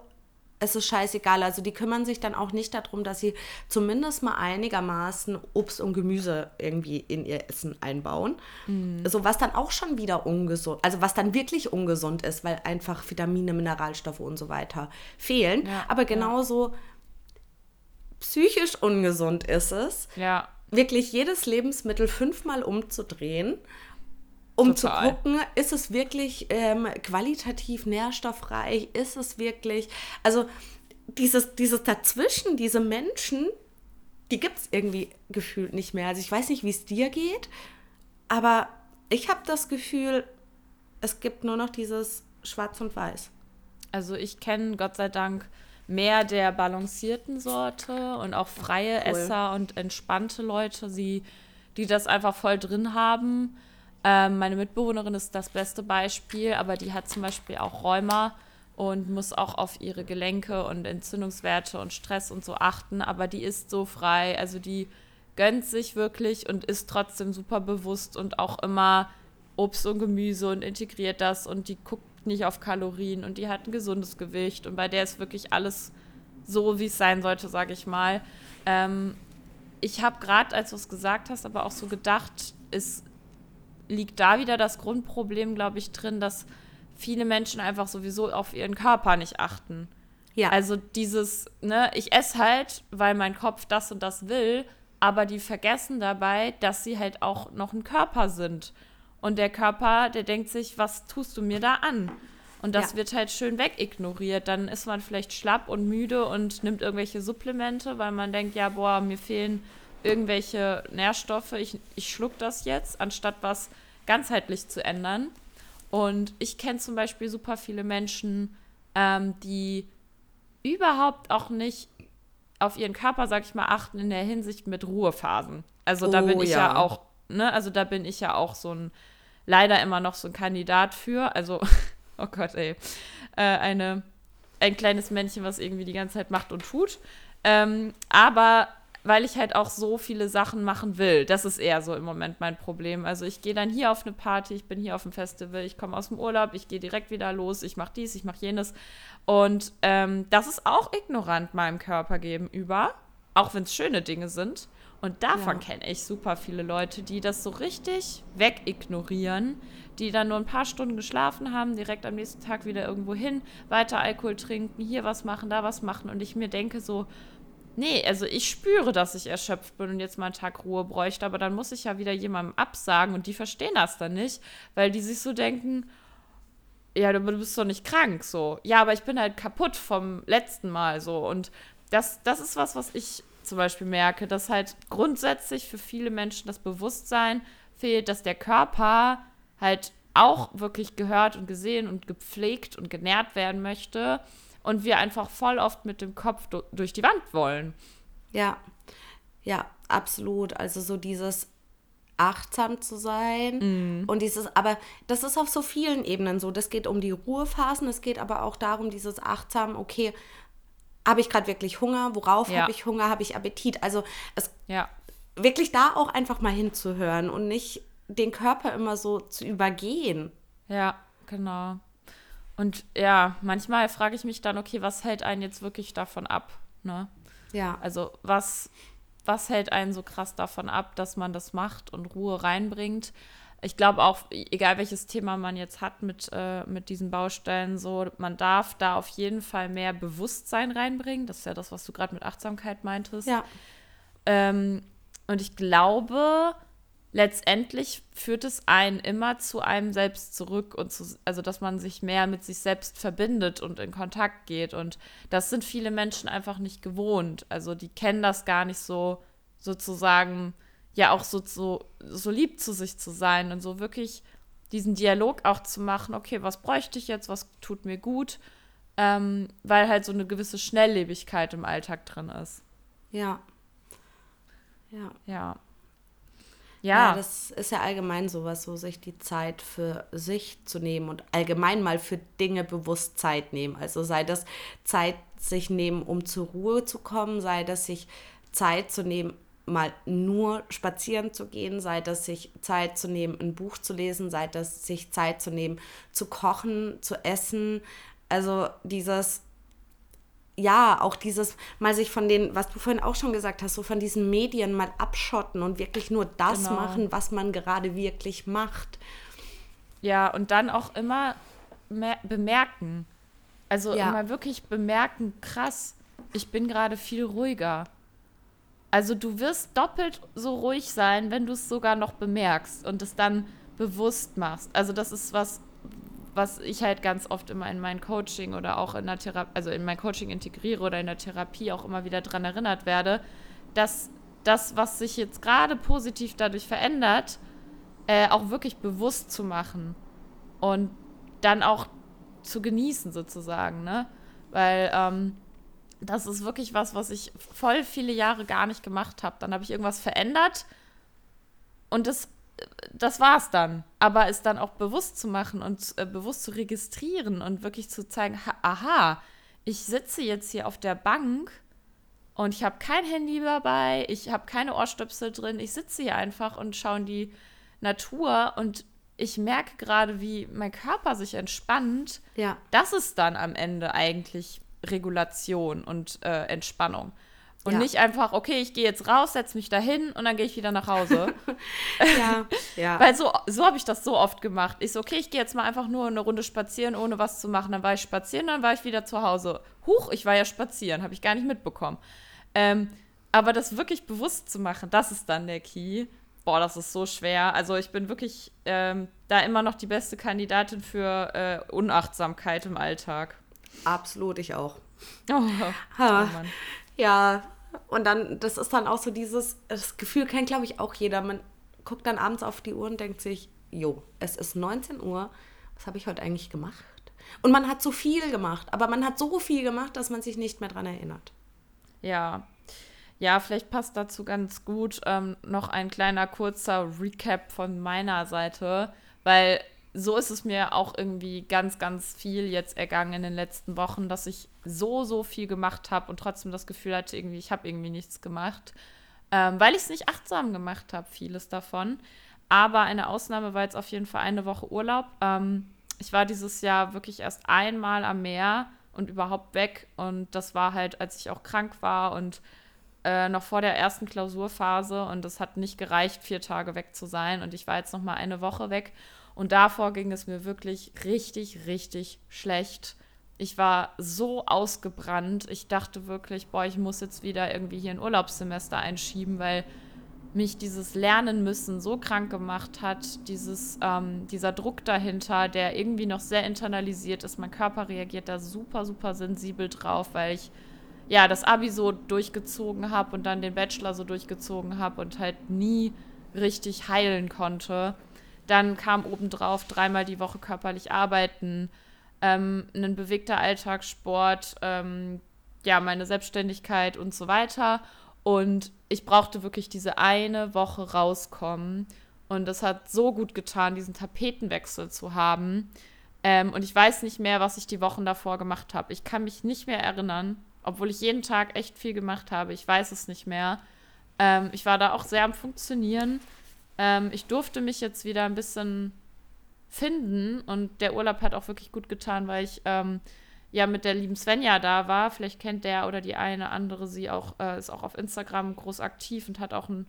es ist scheißegal. Also die kümmern sich dann auch nicht darum, dass sie zumindest mal einigermaßen Obst und Gemüse irgendwie in ihr Essen einbauen. Mhm. So was dann auch schon wieder ungesund, also was dann wirklich ungesund ist, weil einfach Vitamine, Mineralstoffe und so weiter fehlen. Ja, Aber genauso ja. psychisch ungesund ist es, ja. wirklich jedes Lebensmittel fünfmal umzudrehen um Total. zu gucken, ist es wirklich ähm, qualitativ nährstoffreich, ist es wirklich, also dieses, dieses Dazwischen, diese Menschen, die gibt es irgendwie gefühlt nicht mehr. Also ich weiß nicht, wie es dir geht, aber ich habe das Gefühl, es gibt nur noch dieses Schwarz und Weiß. Also ich kenne Gott sei Dank mehr der balancierten Sorte und auch freie cool. Esser und entspannte Leute, die, die das einfach voll drin haben. Ähm, meine Mitbewohnerin ist das beste Beispiel, aber die hat zum Beispiel auch Rheuma und muss auch auf ihre Gelenke und Entzündungswerte und Stress und so achten, aber die ist so frei, also die gönnt sich wirklich und ist trotzdem super bewusst und auch immer Obst und Gemüse und integriert das und die guckt nicht auf Kalorien und die hat ein gesundes Gewicht und bei der ist wirklich alles so, wie es sein sollte, sage ich mal. Ähm, ich habe gerade, als du es gesagt hast, aber auch so gedacht, ist liegt da wieder das Grundproblem, glaube ich, drin, dass viele Menschen einfach sowieso auf ihren Körper nicht achten. Ja. Also dieses, ne, ich esse halt, weil mein Kopf das und das will, aber die vergessen dabei, dass sie halt auch noch ein Körper sind. Und der Körper, der denkt sich, was tust du mir da an? Und das ja. wird halt schön wegignoriert. Dann ist man vielleicht schlapp und müde und nimmt irgendwelche Supplemente, weil man denkt, ja, boah, mir fehlen irgendwelche Nährstoffe, ich, ich schluck das jetzt, anstatt was ganzheitlich zu ändern. Und ich kenne zum Beispiel super viele Menschen, ähm, die überhaupt auch nicht auf ihren Körper, sag ich mal, achten in der Hinsicht mit Ruhephasen. Also da oh, bin ich ja. ja auch, ne, also da bin ich ja auch so ein, leider immer noch so ein Kandidat für. Also, <laughs> oh Gott, ey. Äh, eine, ein kleines Männchen, was irgendwie die ganze Zeit macht und tut. Ähm, aber weil ich halt auch so viele Sachen machen will. Das ist eher so im Moment mein Problem. Also ich gehe dann hier auf eine Party, ich bin hier auf dem Festival, ich komme aus dem Urlaub, ich gehe direkt wieder los, ich mache dies, ich mache jenes. Und ähm, das ist auch ignorant meinem Körper gegenüber, auch wenn es schöne Dinge sind. Und davon ja. kenne ich super viele Leute, die das so richtig wegignorieren, die dann nur ein paar Stunden geschlafen haben, direkt am nächsten Tag wieder irgendwo hin, weiter Alkohol trinken, hier was machen, da was machen. Und ich mir denke so, Nee, also ich spüre, dass ich erschöpft bin und jetzt mal einen Tag Ruhe bräuchte, aber dann muss ich ja wieder jemandem absagen und die verstehen das dann nicht, weil die sich so denken, ja, du bist doch nicht krank, so. Ja, aber ich bin halt kaputt vom letzten Mal, so. Und das, das ist was, was ich zum Beispiel merke, dass halt grundsätzlich für viele Menschen das Bewusstsein fehlt, dass der Körper halt auch wirklich gehört und gesehen und gepflegt und genährt werden möchte und wir einfach voll oft mit dem Kopf durch die Wand wollen. Ja, ja, absolut. Also so dieses achtsam zu sein mm. und dieses, aber das ist auf so vielen Ebenen so. Das geht um die Ruhephasen, es geht aber auch darum, dieses achtsam, okay, habe ich gerade wirklich Hunger? Worauf ja. habe ich Hunger? Habe ich Appetit? Also es ja. wirklich da auch einfach mal hinzuhören und nicht den Körper immer so zu übergehen. Ja, genau. Und ja, manchmal frage ich mich dann, okay, was hält einen jetzt wirklich davon ab? Ne? Ja. Also was, was hält einen so krass davon ab, dass man das macht und Ruhe reinbringt? Ich glaube auch, egal welches Thema man jetzt hat mit, äh, mit diesen Baustellen, so, man darf da auf jeden Fall mehr Bewusstsein reinbringen. Das ist ja das, was du gerade mit Achtsamkeit meintest. Ja. Ähm, und ich glaube, letztendlich führt es einen immer zu einem selbst zurück und zu, also dass man sich mehr mit sich selbst verbindet und in Kontakt geht und das sind viele Menschen einfach nicht gewohnt. Also die kennen das gar nicht so sozusagen ja auch so, so, so lieb zu sich zu sein und so wirklich diesen Dialog auch zu machen, okay, was bräuchte ich jetzt, was tut mir gut, ähm, weil halt so eine gewisse Schnelllebigkeit im Alltag drin ist. Ja. Ja. Ja. Ja. ja, das ist ja allgemein sowas, so sich die Zeit für sich zu nehmen und allgemein mal für Dinge bewusst Zeit nehmen. Also sei das Zeit sich nehmen, um zur Ruhe zu kommen, sei das sich Zeit zu nehmen, mal nur spazieren zu gehen, sei das sich Zeit zu nehmen, ein Buch zu lesen, sei das sich Zeit zu nehmen, zu kochen, zu essen. Also dieses ja, auch dieses mal sich von den, was du vorhin auch schon gesagt hast, so von diesen Medien mal abschotten und wirklich nur das genau. machen, was man gerade wirklich macht. Ja, und dann auch immer bemerken. Also ja. immer wirklich bemerken, krass, ich bin gerade viel ruhiger. Also du wirst doppelt so ruhig sein, wenn du es sogar noch bemerkst und es dann bewusst machst. Also das ist was, was ich halt ganz oft immer in mein Coaching oder auch in der Therapie, also in mein Coaching integriere oder in der Therapie auch immer wieder daran erinnert werde, dass das, was sich jetzt gerade positiv dadurch verändert, äh, auch wirklich bewusst zu machen und dann auch zu genießen sozusagen, ne? Weil ähm, das ist wirklich was, was ich voll viele Jahre gar nicht gemacht habe. Dann habe ich irgendwas verändert und das das war's dann. Aber es dann auch bewusst zu machen und äh, bewusst zu registrieren und wirklich zu zeigen, ha, aha, ich sitze jetzt hier auf der Bank und ich habe kein Handy dabei, ich habe keine Ohrstöpsel drin, ich sitze hier einfach und schaue in die Natur und ich merke gerade, wie mein Körper sich entspannt. Ja. Das ist dann am Ende eigentlich Regulation und äh, Entspannung. Und ja. nicht einfach, okay, ich gehe jetzt raus, setze mich dahin und dann gehe ich wieder nach Hause. <laughs> ja, ja. Weil so, so habe ich das so oft gemacht. Ich so, okay, ich gehe jetzt mal einfach nur eine Runde spazieren, ohne was zu machen. Dann war ich spazieren, dann war ich wieder zu Hause. Huch, ich war ja spazieren, habe ich gar nicht mitbekommen. Ähm, aber das wirklich bewusst zu machen, das ist dann der Key. Boah, das ist so schwer. Also ich bin wirklich ähm, da immer noch die beste Kandidatin für äh, Unachtsamkeit im Alltag. Absolut, ich auch. <laughs> Oh, oh ja, und dann, das ist dann auch so dieses, das Gefühl kennt, glaube ich, auch jeder. Man guckt dann abends auf die Uhr und denkt sich, jo, es ist 19 Uhr, was habe ich heute eigentlich gemacht? Und man hat so viel gemacht, aber man hat so viel gemacht, dass man sich nicht mehr daran erinnert. Ja. Ja, vielleicht passt dazu ganz gut ähm, noch ein kleiner kurzer Recap von meiner Seite, weil so ist es mir auch irgendwie ganz, ganz viel jetzt ergangen in den letzten Wochen, dass ich so, so viel gemacht habe und trotzdem das Gefühl hatte, irgendwie, ich habe irgendwie nichts gemacht, ähm, weil ich es nicht achtsam gemacht habe, vieles davon. Aber eine Ausnahme war jetzt auf jeden Fall eine Woche Urlaub. Ähm, ich war dieses Jahr wirklich erst einmal am Meer und überhaupt weg. Und das war halt, als ich auch krank war und äh, noch vor der ersten Klausurphase. Und es hat nicht gereicht, vier Tage weg zu sein. Und ich war jetzt noch mal eine Woche weg. Und davor ging es mir wirklich richtig, richtig schlecht. Ich war so ausgebrannt. Ich dachte wirklich, boah, ich muss jetzt wieder irgendwie hier ein Urlaubssemester einschieben, weil mich dieses Lernen müssen so krank gemacht hat, dieses, ähm, dieser Druck dahinter, der irgendwie noch sehr internalisiert ist. Mein Körper reagiert da super, super sensibel drauf, weil ich ja das Abi so durchgezogen habe und dann den Bachelor so durchgezogen habe und halt nie richtig heilen konnte. Dann kam obendrauf dreimal die Woche körperlich arbeiten, ähm, ein bewegter Alltagssport, ähm, ja, meine Selbstständigkeit und so weiter. Und ich brauchte wirklich diese eine Woche rauskommen. Und das hat so gut getan, diesen Tapetenwechsel zu haben. Ähm, und ich weiß nicht mehr, was ich die Wochen davor gemacht habe. Ich kann mich nicht mehr erinnern, obwohl ich jeden Tag echt viel gemacht habe. Ich weiß es nicht mehr. Ähm, ich war da auch sehr am Funktionieren. Ähm, ich durfte mich jetzt wieder ein bisschen finden und der Urlaub hat auch wirklich gut getan, weil ich ähm, ja mit der lieben Svenja da war. Vielleicht kennt der oder die eine andere sie auch, äh, ist auch auf Instagram groß aktiv und hat auch einen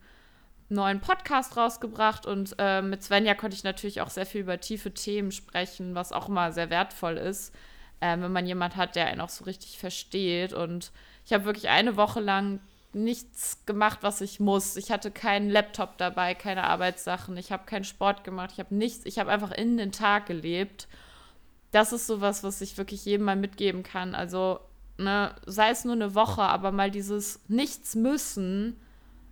neuen Podcast rausgebracht. Und äh, mit Svenja konnte ich natürlich auch sehr viel über tiefe Themen sprechen, was auch immer sehr wertvoll ist, äh, wenn man jemand hat, der einen auch so richtig versteht. Und ich habe wirklich eine Woche lang nichts gemacht, was ich muss. Ich hatte keinen Laptop dabei, keine Arbeitssachen. Ich habe keinen Sport gemacht. Ich habe nichts. Ich habe einfach in den Tag gelebt. Das ist sowas, was ich wirklich jedem mal mitgeben kann. Also, ne, sei es nur eine Woche, aber mal dieses Nichts müssen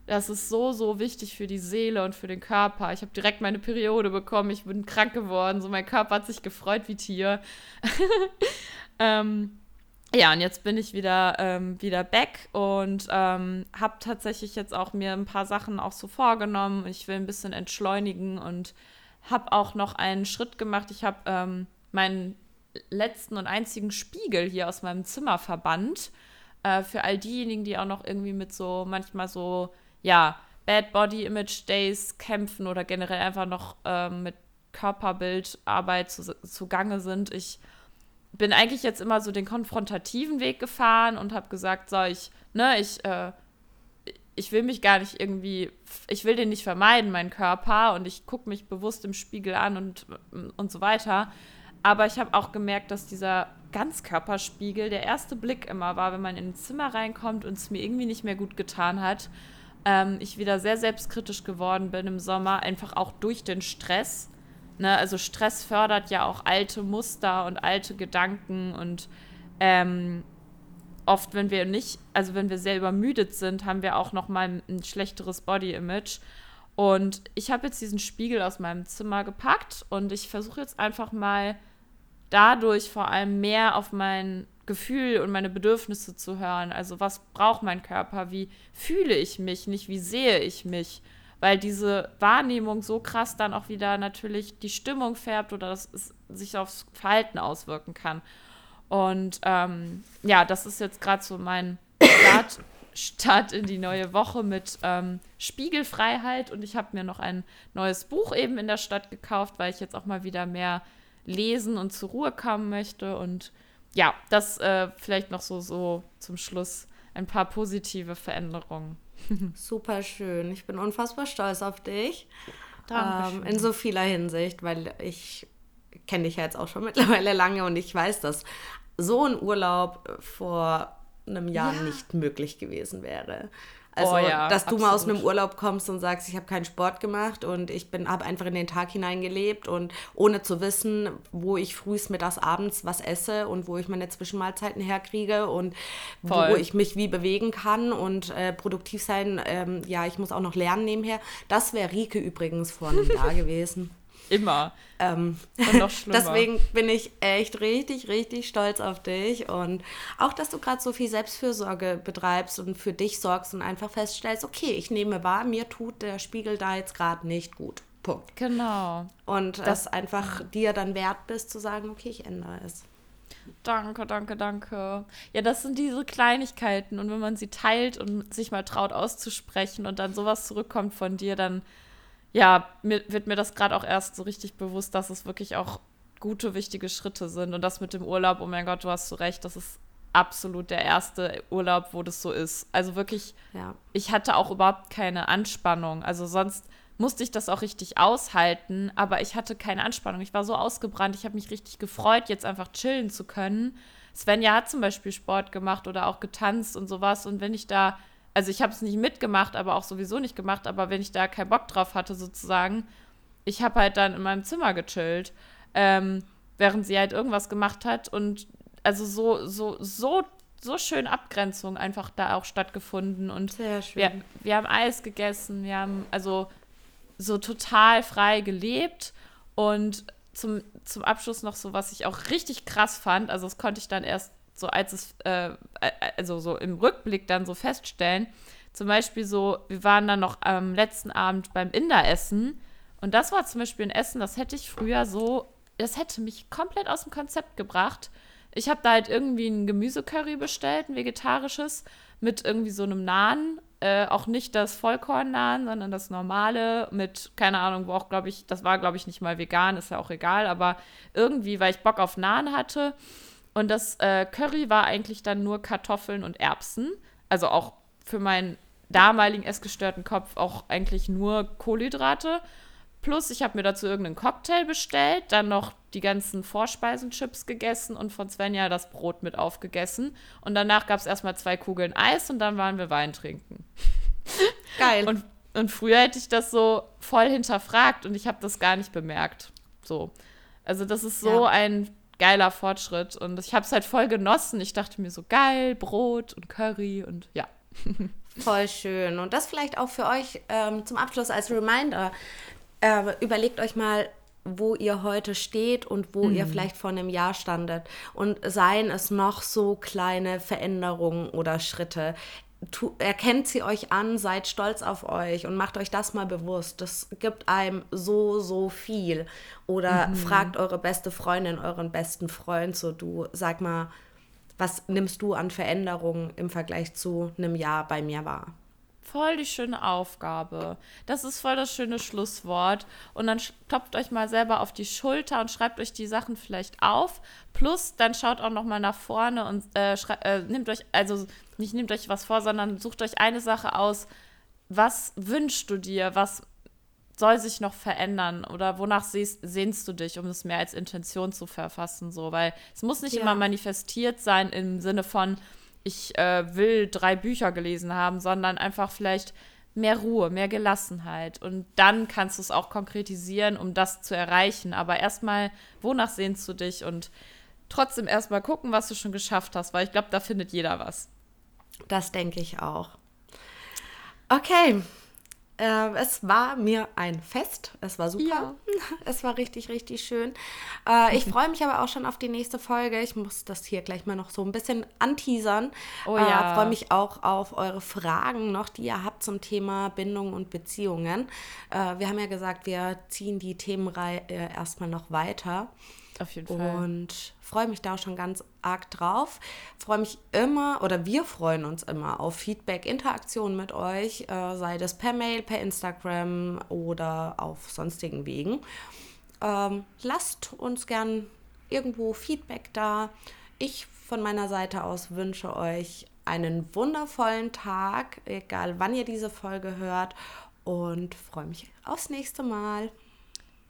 Das ist so, so wichtig für die Seele und für den Körper. Ich habe direkt meine Periode bekommen. Ich bin krank geworden. So, mein Körper hat sich gefreut wie Tier. <laughs> ähm, ja, und jetzt bin ich wieder, ähm, wieder back und ähm, habe tatsächlich jetzt auch mir ein paar Sachen auch so vorgenommen. Ich will ein bisschen entschleunigen und habe auch noch einen Schritt gemacht. Ich habe ähm, meinen letzten und einzigen Spiegel hier aus meinem Zimmer verbannt. Äh, für all diejenigen, die auch noch irgendwie mit so manchmal so, ja, Bad Body Image Days kämpfen oder generell einfach noch äh, mit Körperbildarbeit zu, zugange sind. Ich bin eigentlich jetzt immer so den konfrontativen Weg gefahren und habe gesagt, so, ich, ne, ich, äh, ich will mich gar nicht irgendwie, ich will den nicht vermeiden, meinen Körper, und ich gucke mich bewusst im Spiegel an und, und so weiter. Aber ich habe auch gemerkt, dass dieser Ganzkörperspiegel der erste Blick immer war, wenn man in ein Zimmer reinkommt und es mir irgendwie nicht mehr gut getan hat. Ähm, ich wieder sehr selbstkritisch geworden bin im Sommer, einfach auch durch den Stress. Ne? Also Stress fördert ja auch alte Muster und alte Gedanken und ähm, oft, wenn wir nicht, also wenn wir sehr übermüdet sind, haben wir auch noch mal ein schlechteres Body-Image. Und ich habe jetzt diesen Spiegel aus meinem Zimmer gepackt und ich versuche jetzt einfach mal dadurch vor allem mehr auf mein Gefühl und meine Bedürfnisse zu hören. Also was braucht mein Körper? Wie fühle ich mich? Nicht wie sehe ich mich? Weil diese Wahrnehmung so krass dann auch wieder natürlich die Stimmung färbt oder dass es sich aufs Verhalten auswirken kann. Und ähm, ja, das ist jetzt gerade so mein Start, Start, in die neue Woche mit ähm, Spiegelfreiheit. Und ich habe mir noch ein neues Buch eben in der Stadt gekauft, weil ich jetzt auch mal wieder mehr lesen und zur Ruhe kommen möchte. Und ja, das äh, vielleicht noch so, so zum Schluss ein paar positive Veränderungen. <laughs> Super schön. Ich bin unfassbar stolz auf dich. Ähm, in so vieler Hinsicht, weil ich kenne dich ja jetzt auch schon <laughs> mittlerweile lange und ich weiß, dass so ein Urlaub vor einem Jahr ja. nicht möglich gewesen wäre. Also, oh ja, dass du absolut. mal aus einem Urlaub kommst und sagst, ich habe keinen Sport gemacht und ich habe einfach in den Tag hineingelebt und ohne zu wissen, wo ich frühs, mittags, abends was esse und wo ich meine Zwischenmahlzeiten herkriege und Voll. wo ich mich wie bewegen kann und äh, produktiv sein. Ähm, ja, ich muss auch noch lernen nebenher. Das wäre Rike übrigens vor einem Jahr <laughs> gewesen. Immer. Ähm, und noch <laughs> schlimmer. deswegen bin ich echt richtig, richtig stolz auf dich und auch, dass du gerade so viel Selbstfürsorge betreibst und für dich sorgst und einfach feststellst, okay, ich nehme wahr, mir tut der Spiegel da jetzt gerade nicht gut. Punkt. Genau. Und das einfach dir dann wert bist zu sagen, okay, ich ändere es. Danke, danke, danke. Ja, das sind diese Kleinigkeiten und wenn man sie teilt und sich mal traut auszusprechen und dann sowas zurückkommt von dir, dann ja, mir, wird mir das gerade auch erst so richtig bewusst, dass es wirklich auch gute, wichtige Schritte sind. Und das mit dem Urlaub, oh mein Gott, du hast so recht, das ist absolut der erste Urlaub, wo das so ist. Also wirklich, ja. ich hatte auch überhaupt keine Anspannung. Also sonst musste ich das auch richtig aushalten, aber ich hatte keine Anspannung. Ich war so ausgebrannt, ich habe mich richtig gefreut, jetzt einfach chillen zu können. Svenja hat zum Beispiel Sport gemacht oder auch getanzt und sowas. Und wenn ich da also ich habe es nicht mitgemacht, aber auch sowieso nicht gemacht, aber wenn ich da keinen Bock drauf hatte, sozusagen, ich habe halt dann in meinem Zimmer gechillt, ähm, während sie halt irgendwas gemacht hat und also so, so, so, so schön Abgrenzung einfach da auch stattgefunden und Sehr schön. Wir, wir haben Eis gegessen, wir haben also so total frei gelebt und zum, zum Abschluss noch so, was ich auch richtig krass fand, also das konnte ich dann erst so als es, äh, äh, also so im Rückblick dann so feststellen. Zum Beispiel so, wir waren dann noch am letzten Abend beim Inder-Essen und das war zum Beispiel ein Essen, das hätte ich früher so, das hätte mich komplett aus dem Konzept gebracht. Ich habe da halt irgendwie ein Gemüsecurry bestellt, ein vegetarisches, mit irgendwie so einem Nahen. Äh, auch nicht das Vollkorn-Nahen, sondern das normale mit, keine Ahnung, wo auch, glaube ich, das war, glaube ich, nicht mal vegan, ist ja auch egal, aber irgendwie, weil ich Bock auf Nahen hatte und das äh, Curry war eigentlich dann nur Kartoffeln und Erbsen. Also auch für meinen damaligen essgestörten Kopf auch eigentlich nur Kohlenhydrate. Plus, ich habe mir dazu irgendeinen Cocktail bestellt, dann noch die ganzen Vorspeisenchips gegessen und von Svenja das Brot mit aufgegessen. Und danach gab es erstmal zwei Kugeln Eis und dann waren wir Wein trinken. <laughs> Geil. Und, und früher hätte ich das so voll hinterfragt und ich habe das gar nicht bemerkt. So. Also, das ist so ja. ein geiler Fortschritt. Und ich habe es halt voll genossen. Ich dachte mir so, geil, Brot und Curry und ja. <laughs> Voll schön. Und das vielleicht auch für euch ähm, zum Abschluss als Reminder. Äh, überlegt euch mal, wo ihr heute steht und wo mhm. ihr vielleicht vor einem Jahr standet. Und seien es noch so kleine Veränderungen oder Schritte. Tu, erkennt sie euch an, seid stolz auf euch und macht euch das mal bewusst. Das gibt einem so, so viel. Oder mhm. fragt eure beste Freundin, euren besten Freund so, du, sag mal, was nimmst du an Veränderungen im Vergleich zu einem Jahr bei mir wahr? Voll die schöne Aufgabe. Das ist voll das schöne Schlusswort. Und dann klopft euch mal selber auf die Schulter und schreibt euch die Sachen vielleicht auf. Plus, dann schaut auch noch mal nach vorne und äh, äh, nehmt euch, also nicht nehmt euch was vor, sondern sucht euch eine Sache aus. Was wünschst du dir? Was soll sich noch verändern? Oder wonach sehst, sehnst du dich, um es mehr als Intention zu verfassen? So, weil es muss nicht ja. immer manifestiert sein im Sinne von, ich äh, will drei Bücher gelesen haben, sondern einfach vielleicht mehr Ruhe, mehr Gelassenheit. Und dann kannst du es auch konkretisieren, um das zu erreichen. Aber erstmal, wonach sehnst du dich? Und trotzdem erstmal gucken, was du schon geschafft hast, weil ich glaube, da findet jeder was. Das denke ich auch. Okay, äh, es war mir ein Fest. Es war super. Ja. <laughs> Es war richtig, richtig schön. Äh, ich <laughs> freue mich aber auch schon auf die nächste Folge. Ich muss das hier gleich mal noch so ein bisschen anteasern. Oh ja. Äh, freue mich auch auf eure Fragen noch, die ihr habt zum Thema Bindung und Beziehungen. Äh, wir haben ja gesagt, wir ziehen die Themenreihe erstmal noch weiter. Auf jeden Fall. Und freue mich da auch schon ganz arg drauf. Freue mich immer oder wir freuen uns immer auf Feedback, Interaktion mit euch, äh, sei das per Mail, per Instagram oder auf sonstigen Wegen. Ähm, lasst uns gern irgendwo Feedback da. Ich von meiner Seite aus wünsche euch einen wundervollen Tag, egal wann ihr diese Folge hört und freue mich aufs nächste Mal.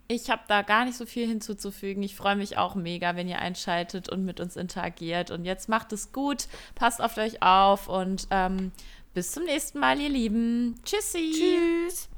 Ich habe da gar nicht so viel hinzuzufügen. Ich freue mich auch mega, wenn ihr einschaltet und mit uns interagiert. Und jetzt macht es gut, passt auf euch auf und ähm, bis zum nächsten Mal, ihr Lieben. Tschüssi. Tschüss.